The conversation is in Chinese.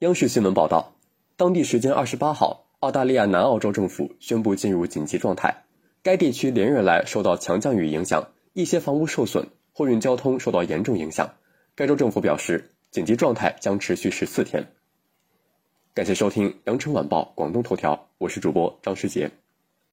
央视新闻报道，当地时间二十八号，澳大利亚南澳洲政府宣布进入紧急状态。该地区连日来受到强降雨影响，一些房屋受损，货运交通受到严重影响。该州政府表示，紧急状态将持续十四天。感谢收听《羊城晚报广东头条》，我是主播张世杰。